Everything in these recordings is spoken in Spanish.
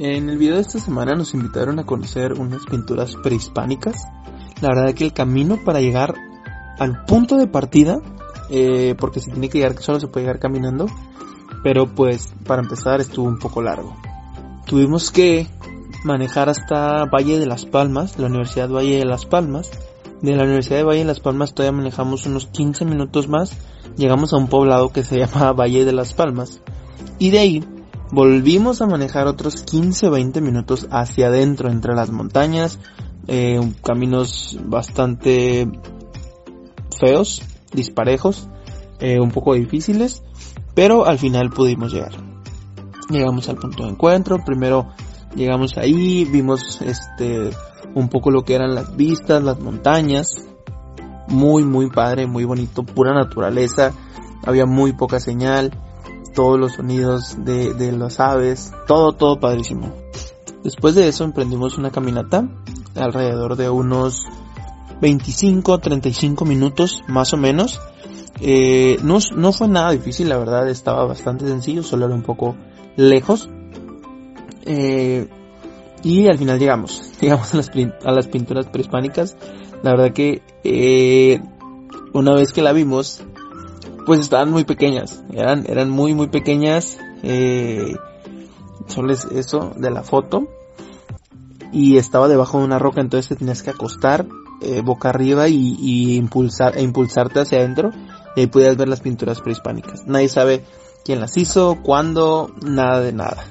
En el video de esta semana nos invitaron a conocer unas pinturas prehispánicas. La verdad que el camino para llegar al punto de partida, eh, porque se tiene que llegar, solo se puede llegar caminando, pero pues para empezar estuvo un poco largo. Tuvimos que manejar hasta Valle de las Palmas, la Universidad Valle de las Palmas. De la Universidad de Valle de las Palmas todavía manejamos unos 15 minutos más, llegamos a un poblado que se llama Valle de las Palmas. Y de ahí Volvimos a manejar otros 15-20 minutos hacia adentro, entre las montañas, eh, caminos bastante feos, disparejos, eh, un poco difíciles, pero al final pudimos llegar. Llegamos al punto de encuentro, primero llegamos ahí, vimos este un poco lo que eran las vistas, las montañas, muy muy padre, muy bonito, pura naturaleza, había muy poca señal, todos los sonidos de, de las aves, todo, todo padrísimo. Después de eso emprendimos una caminata alrededor de unos 25, 35 minutos más o menos. Eh, no, no fue nada difícil, la verdad estaba bastante sencillo, solo era un poco lejos. Eh, y al final llegamos, llegamos a las, a las pinturas prehispánicas. La verdad que eh, una vez que la vimos, pues estaban muy pequeñas, eran, eran muy muy pequeñas, eh, solo es eso de la foto, y estaba debajo de una roca, entonces te tenías que acostar eh, boca arriba y, impulsar, e impulsarte hacia adentro, y ahí podías ver las pinturas prehispánicas. Nadie sabe quién las hizo, cuándo, nada de nada.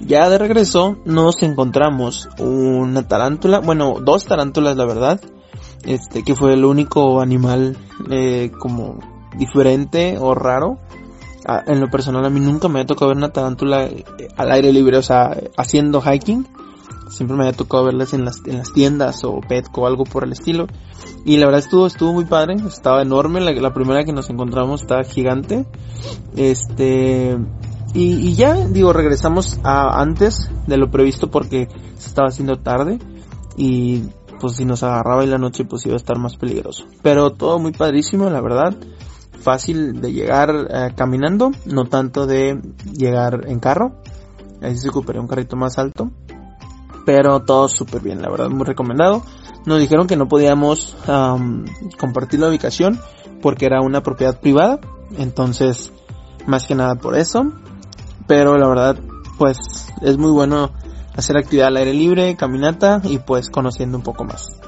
Ya de regreso nos encontramos una tarántula, bueno, dos tarántulas la verdad, este que fue el único animal eh, como diferente o raro. en lo personal a mí nunca me ha tocado ver una tarántula eh, al aire libre, o sea, haciendo hiking. Siempre me había tocado verlas en las, en las tiendas o Petco o algo por el estilo. Y la verdad estuvo, estuvo muy padre, estaba enorme, la, primera que nos encontramos estaba gigante. Este, y, y, ya, digo, regresamos a antes de lo previsto porque se estaba haciendo tarde. Y pues si nos agarraba en la noche pues iba a estar más peligroso. Pero todo muy padrísimo, la verdad. Fácil de llegar eh, caminando, no tanto de llegar en carro. Ahí se ocuparía un carrito más alto. Pero todo súper bien, la verdad, muy recomendado. Nos dijeron que no podíamos compartir la ubicación porque era una propiedad privada. Entonces, más que nada por eso. Pero la verdad, pues es muy bueno hacer actividad al aire libre, caminata y pues conociendo un poco más.